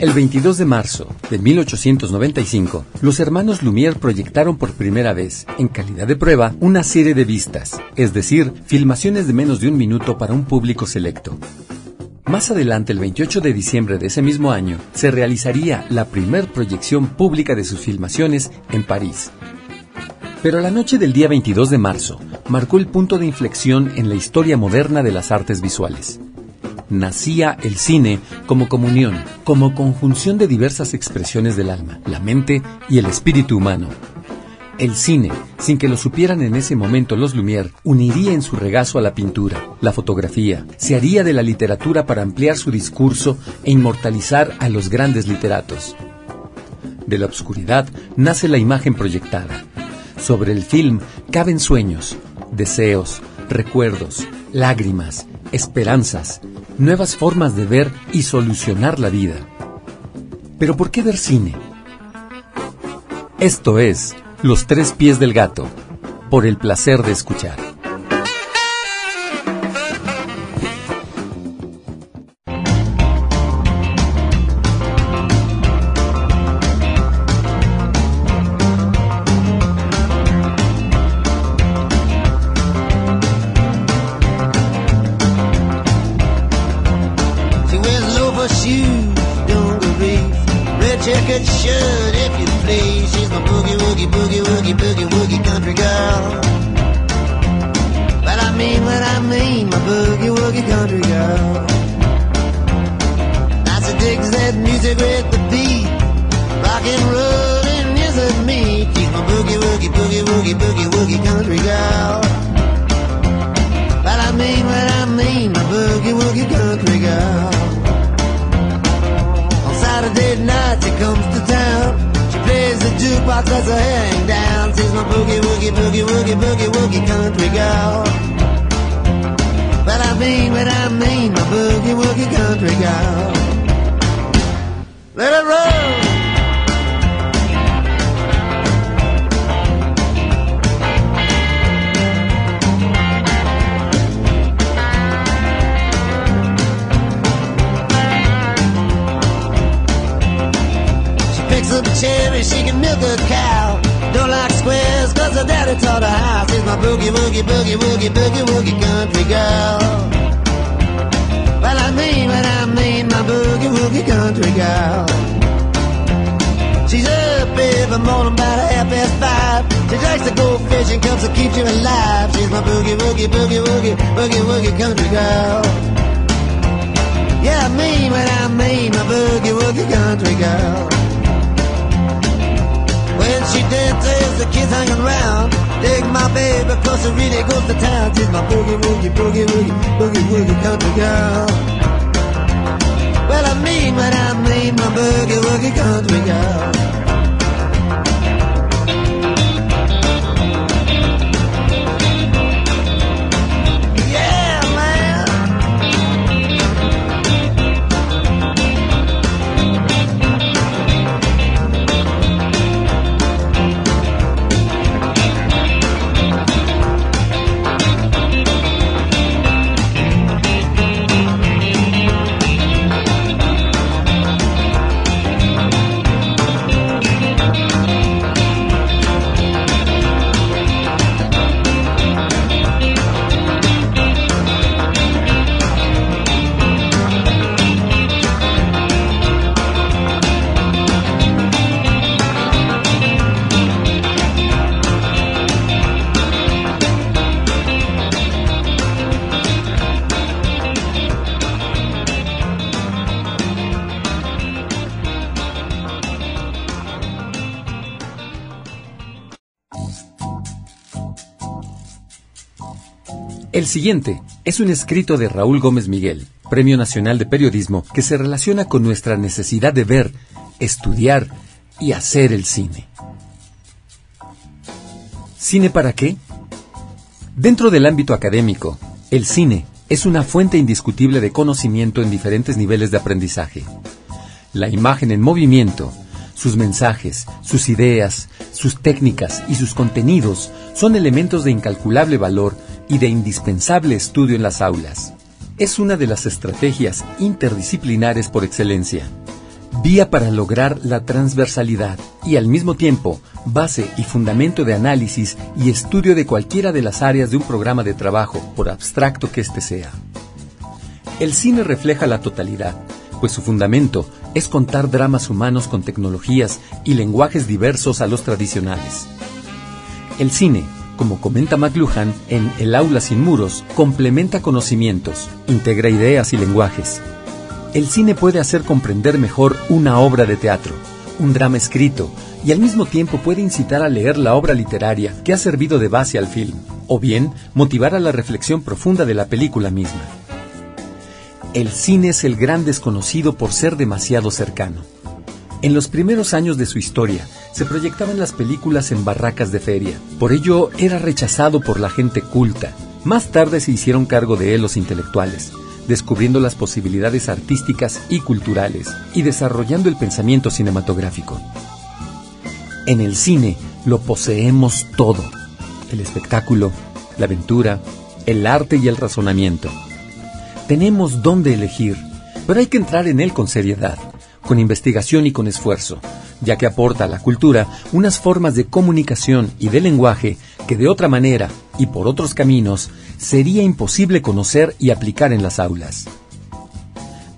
El 22 de marzo de 1895, los hermanos Lumière proyectaron por primera vez, en calidad de prueba, una serie de vistas, es decir, filmaciones de menos de un minuto para un público selecto. Más adelante, el 28 de diciembre de ese mismo año, se realizaría la primer proyección pública de sus filmaciones en París. Pero la noche del día 22 de marzo marcó el punto de inflexión en la historia moderna de las artes visuales nacía el cine como comunión, como conjunción de diversas expresiones del alma, la mente y el espíritu humano. El cine, sin que lo supieran en ese momento los Lumière, uniría en su regazo a la pintura, la fotografía, se haría de la literatura para ampliar su discurso e inmortalizar a los grandes literatos. De la oscuridad nace la imagen proyectada. Sobre el film caben sueños, deseos, recuerdos, lágrimas, esperanzas, nuevas formas de ver y solucionar la vida. Pero ¿por qué ver cine? Esto es Los tres pies del gato, por el placer de escuchar. boxes are hang down. She's my boogie, woogie, boogie, woogie, boogie, woogie country girl. But I mean, but I mean, my boogie, woogie country girl. Let it roll. milk a cherry, she can milk a cow. Don't like squares, cause her daddy taught her how. She's my boogie, woogie, boogie, woogie, boogie, woogie country girl. Well, I mean what I mean, my boogie, woogie country girl. She's up every morning about half past five. She likes to go fishing, comes to keep you alive. She's my boogie, woogie, boogie, woogie, boogie, woogie country girl. Yeah, I mean what I mean, my boogie, woogie country girl dead tails, the kids hanging round. Dig my baby, cause it really goes to town. She's my boogie, woogie, boogie, woogie, boogie, woogie country girl. Well, I mean what I mean, my boogie, woogie country girl. El siguiente es un escrito de Raúl Gómez Miguel, Premio Nacional de Periodismo, que se relaciona con nuestra necesidad de ver, estudiar y hacer el cine. ¿Cine para qué? Dentro del ámbito académico, el cine es una fuente indiscutible de conocimiento en diferentes niveles de aprendizaje. La imagen en movimiento, sus mensajes, sus ideas, sus técnicas y sus contenidos son elementos de incalculable valor y de indispensable estudio en las aulas. Es una de las estrategias interdisciplinares por excelencia vía para lograr la transversalidad y al mismo tiempo base y fundamento de análisis y estudio de cualquiera de las áreas de un programa de trabajo, por abstracto que éste sea. El cine refleja la totalidad, pues su fundamento es contar dramas humanos con tecnologías y lenguajes diversos a los tradicionales. El cine, como comenta McLuhan en El aula sin muros, complementa conocimientos, integra ideas y lenguajes, el cine puede hacer comprender mejor una obra de teatro, un drama escrito, y al mismo tiempo puede incitar a leer la obra literaria que ha servido de base al film, o bien motivar a la reflexión profunda de la película misma. El cine es el gran desconocido por ser demasiado cercano. En los primeros años de su historia, se proyectaban las películas en barracas de feria. Por ello, era rechazado por la gente culta. Más tarde se hicieron cargo de él los intelectuales, descubriendo las posibilidades artísticas y culturales y desarrollando el pensamiento cinematográfico. En el cine lo poseemos todo, el espectáculo, la aventura, el arte y el razonamiento. Tenemos dónde elegir, pero hay que entrar en él con seriedad, con investigación y con esfuerzo, ya que aporta a la cultura unas formas de comunicación y de lenguaje que de otra manera y por otros caminos sería imposible conocer y aplicar en las aulas.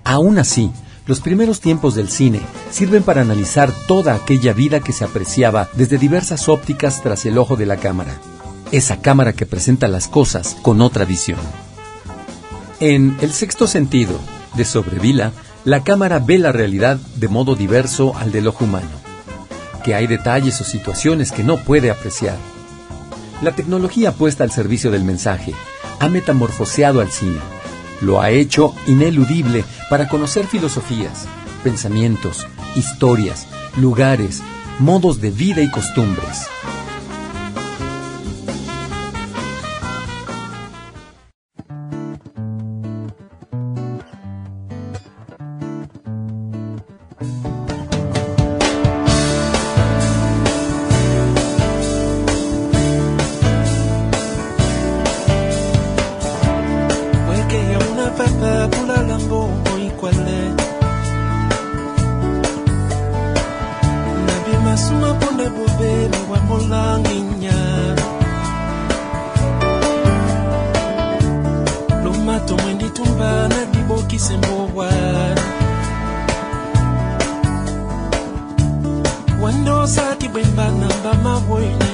Aún así, los primeros tiempos del cine sirven para analizar toda aquella vida que se apreciaba desde diversas ópticas tras el ojo de la cámara, esa cámara que presenta las cosas con otra visión. En El sexto sentido, de Sobrevila, la cámara ve la realidad de modo diverso al del ojo humano, que hay detalles o situaciones que no puede apreciar. La tecnología puesta al servicio del mensaje ha metamorfoseado al cine. Lo ha hecho ineludible para conocer filosofías, pensamientos, historias, lugares, modos de vida y costumbres.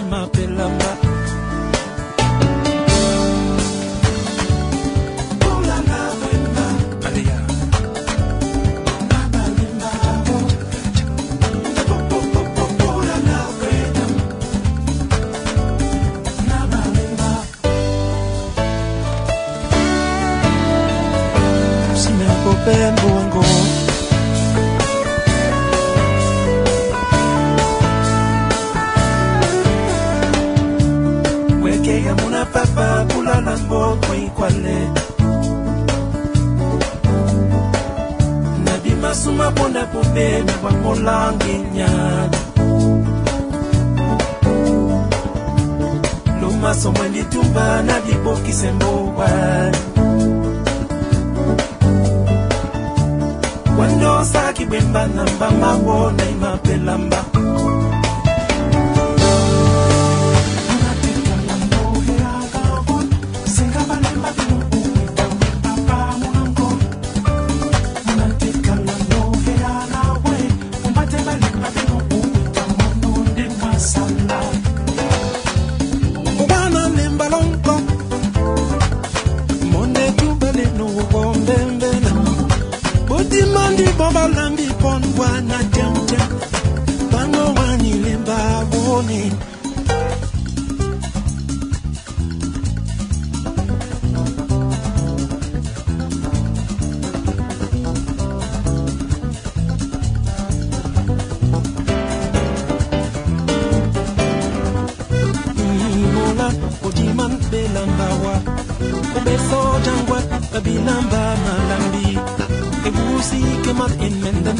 my pillow, my bembanga mbamba wo na imapelamba kabilamba malambi Ebusi kemat in menda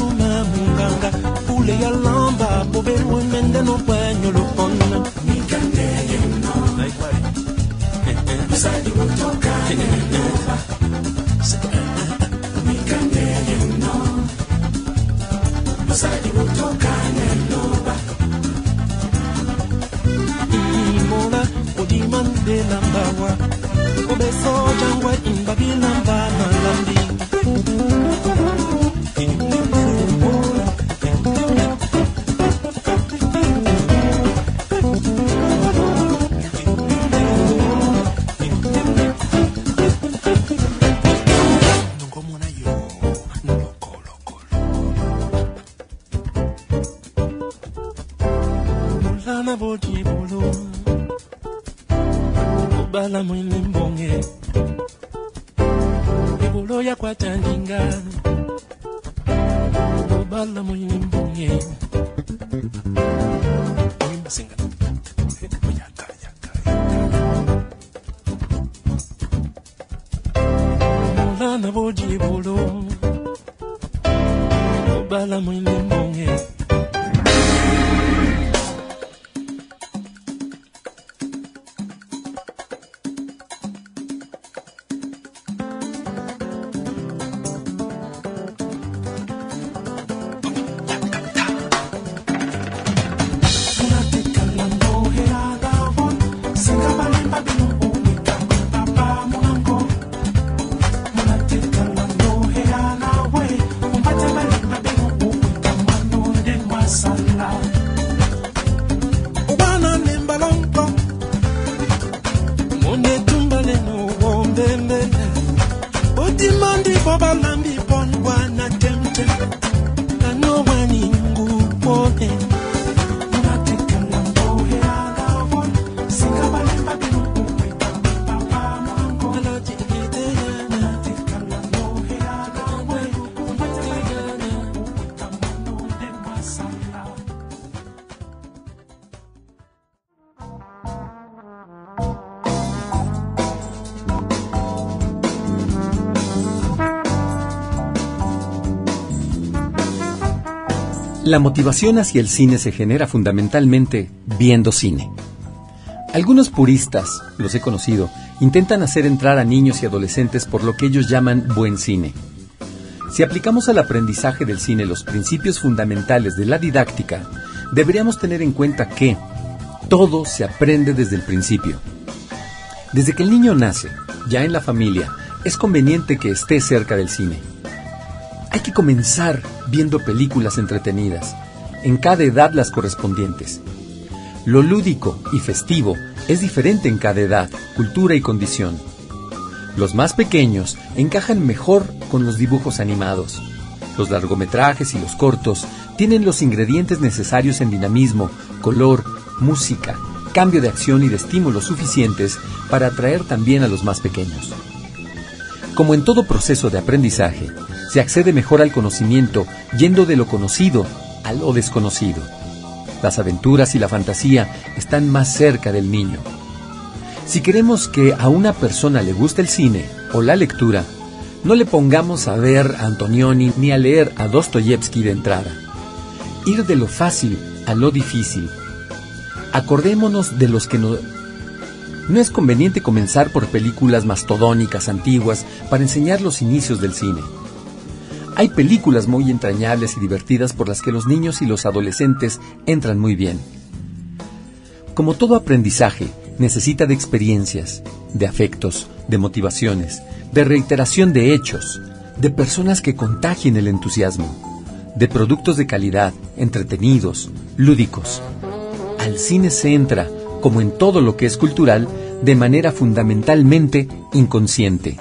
Nada muy La motivación hacia el cine se genera fundamentalmente viendo cine. Algunos puristas, los he conocido, intentan hacer entrar a niños y adolescentes por lo que ellos llaman buen cine. Si aplicamos al aprendizaje del cine los principios fundamentales de la didáctica, deberíamos tener en cuenta que todo se aprende desde el principio. Desde que el niño nace, ya en la familia, es conveniente que esté cerca del cine. Hay que comenzar viendo películas entretenidas, en cada edad las correspondientes. Lo lúdico y festivo es diferente en cada edad, cultura y condición. Los más pequeños encajan mejor con los dibujos animados. Los largometrajes y los cortos tienen los ingredientes necesarios en dinamismo, color, música, cambio de acción y de estímulos suficientes para atraer también a los más pequeños. Como en todo proceso de aprendizaje, se accede mejor al conocimiento yendo de lo conocido a lo desconocido. Las aventuras y la fantasía están más cerca del niño. Si queremos que a una persona le guste el cine o la lectura, no le pongamos a ver a Antonioni ni a leer a Dostoyevsky de entrada. Ir de lo fácil a lo difícil. Acordémonos de los que no... No es conveniente comenzar por películas mastodónicas antiguas para enseñar los inicios del cine. Hay películas muy entrañables y divertidas por las que los niños y los adolescentes entran muy bien. Como todo aprendizaje, necesita de experiencias, de afectos, de motivaciones, de reiteración de hechos, de personas que contagien el entusiasmo, de productos de calidad, entretenidos, lúdicos. Al cine se entra, como en todo lo que es cultural, de manera fundamentalmente inconsciente.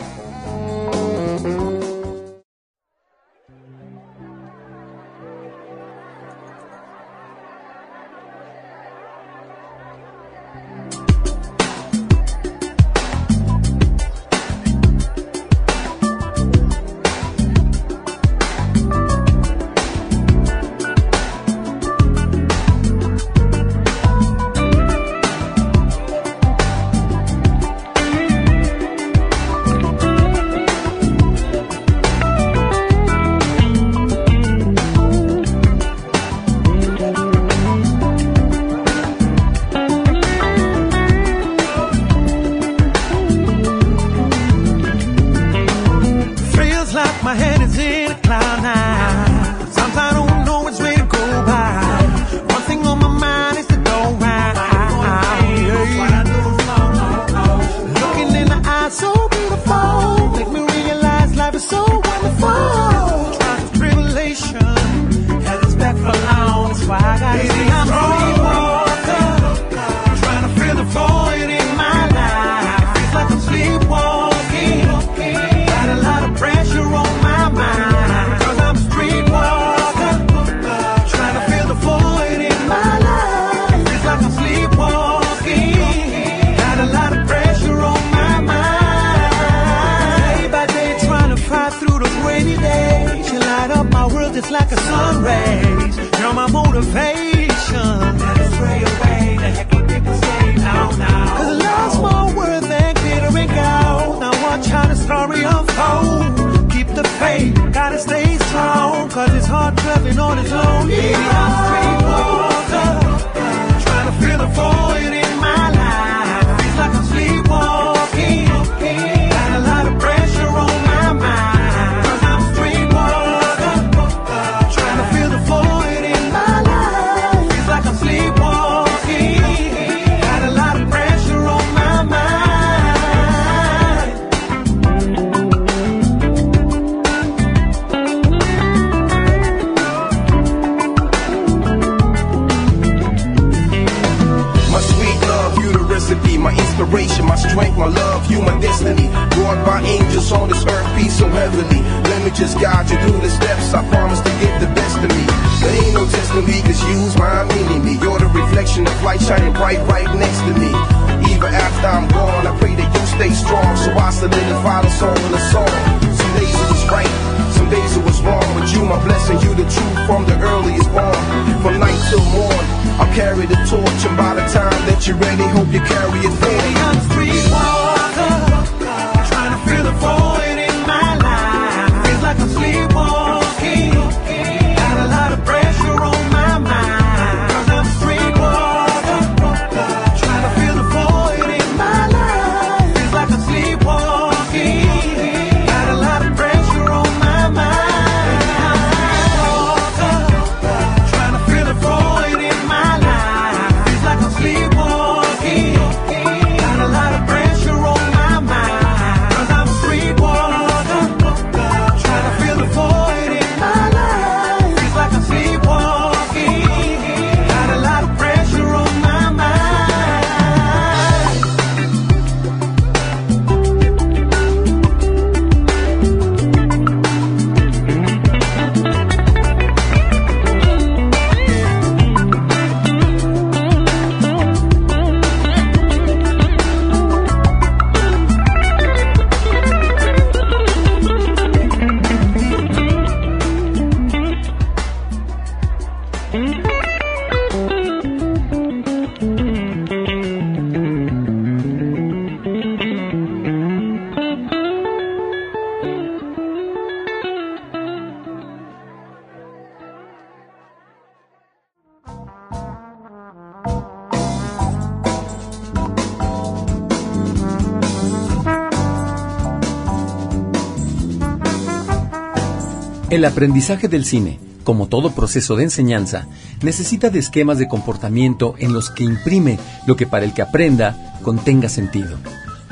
Aprendizaje del cine, como todo proceso de enseñanza, necesita de esquemas de comportamiento en los que imprime lo que para el que aprenda contenga sentido,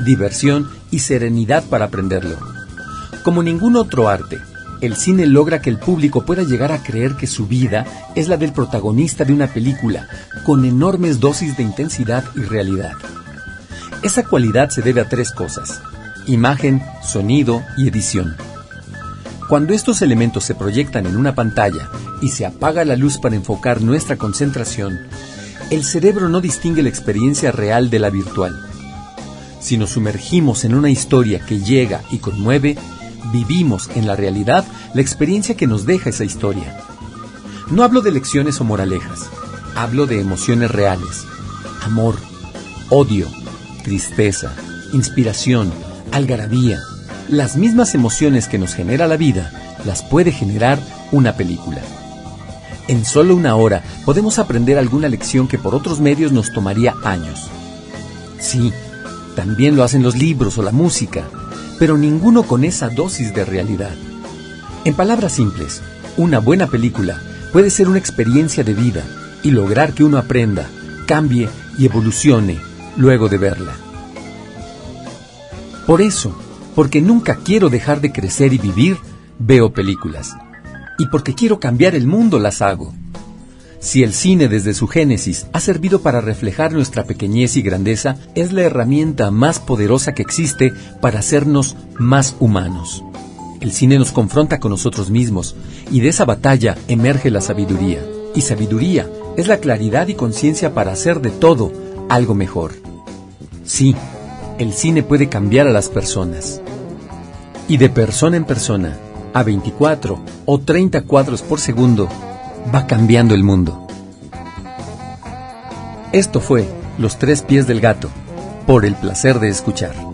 diversión y serenidad para aprenderlo. Como ningún otro arte, el cine logra que el público pueda llegar a creer que su vida es la del protagonista de una película, con enormes dosis de intensidad y realidad. Esa cualidad se debe a tres cosas, imagen, sonido y edición. Cuando estos elementos se proyectan en una pantalla y se apaga la luz para enfocar nuestra concentración, el cerebro no distingue la experiencia real de la virtual. Si nos sumergimos en una historia que llega y conmueve, vivimos en la realidad la experiencia que nos deja esa historia. No hablo de lecciones o moralejas, hablo de emociones reales, amor, odio, tristeza, inspiración, algarabía. Las mismas emociones que nos genera la vida las puede generar una película. En solo una hora podemos aprender alguna lección que por otros medios nos tomaría años. Sí, también lo hacen los libros o la música, pero ninguno con esa dosis de realidad. En palabras simples, una buena película puede ser una experiencia de vida y lograr que uno aprenda, cambie y evolucione luego de verla. Por eso, porque nunca quiero dejar de crecer y vivir, veo películas. Y porque quiero cambiar el mundo, las hago. Si el cine desde su génesis ha servido para reflejar nuestra pequeñez y grandeza, es la herramienta más poderosa que existe para hacernos más humanos. El cine nos confronta con nosotros mismos y de esa batalla emerge la sabiduría. Y sabiduría es la claridad y conciencia para hacer de todo algo mejor. Sí, el cine puede cambiar a las personas. Y de persona en persona, a 24 o 30 cuadros por segundo, va cambiando el mundo. Esto fue Los tres pies del gato, por el placer de escuchar.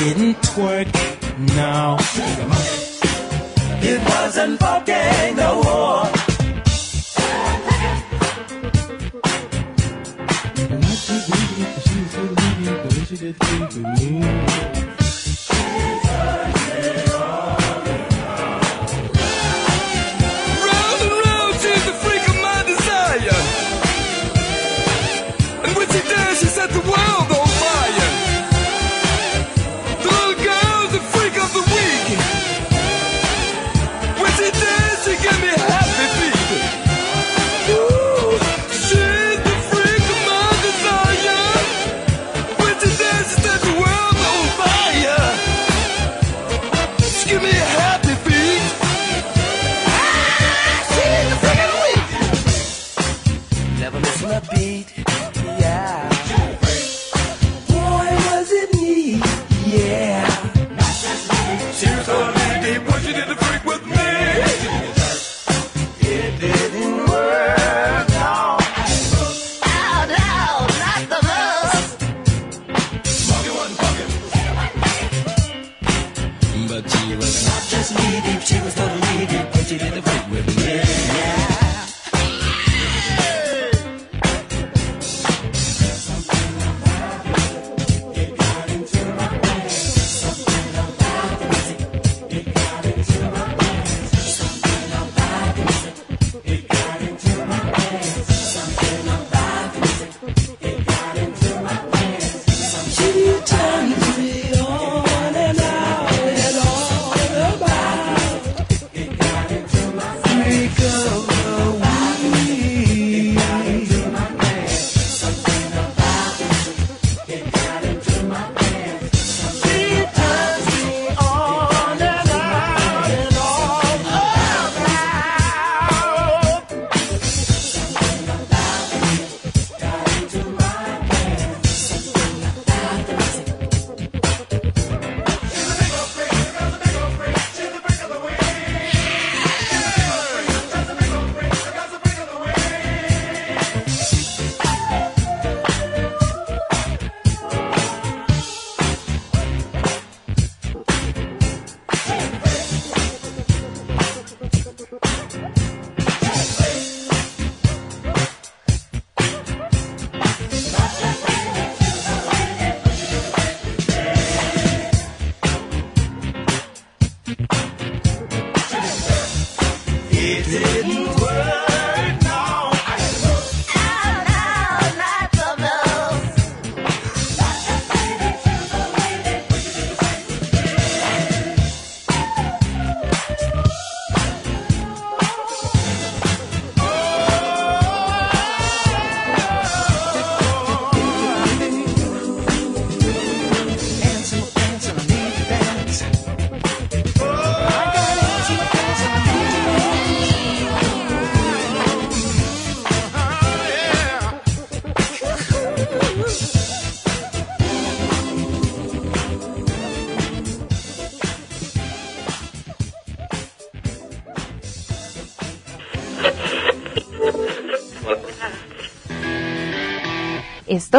didn't twerk, no. It wasn't fucking the war. She did things with me.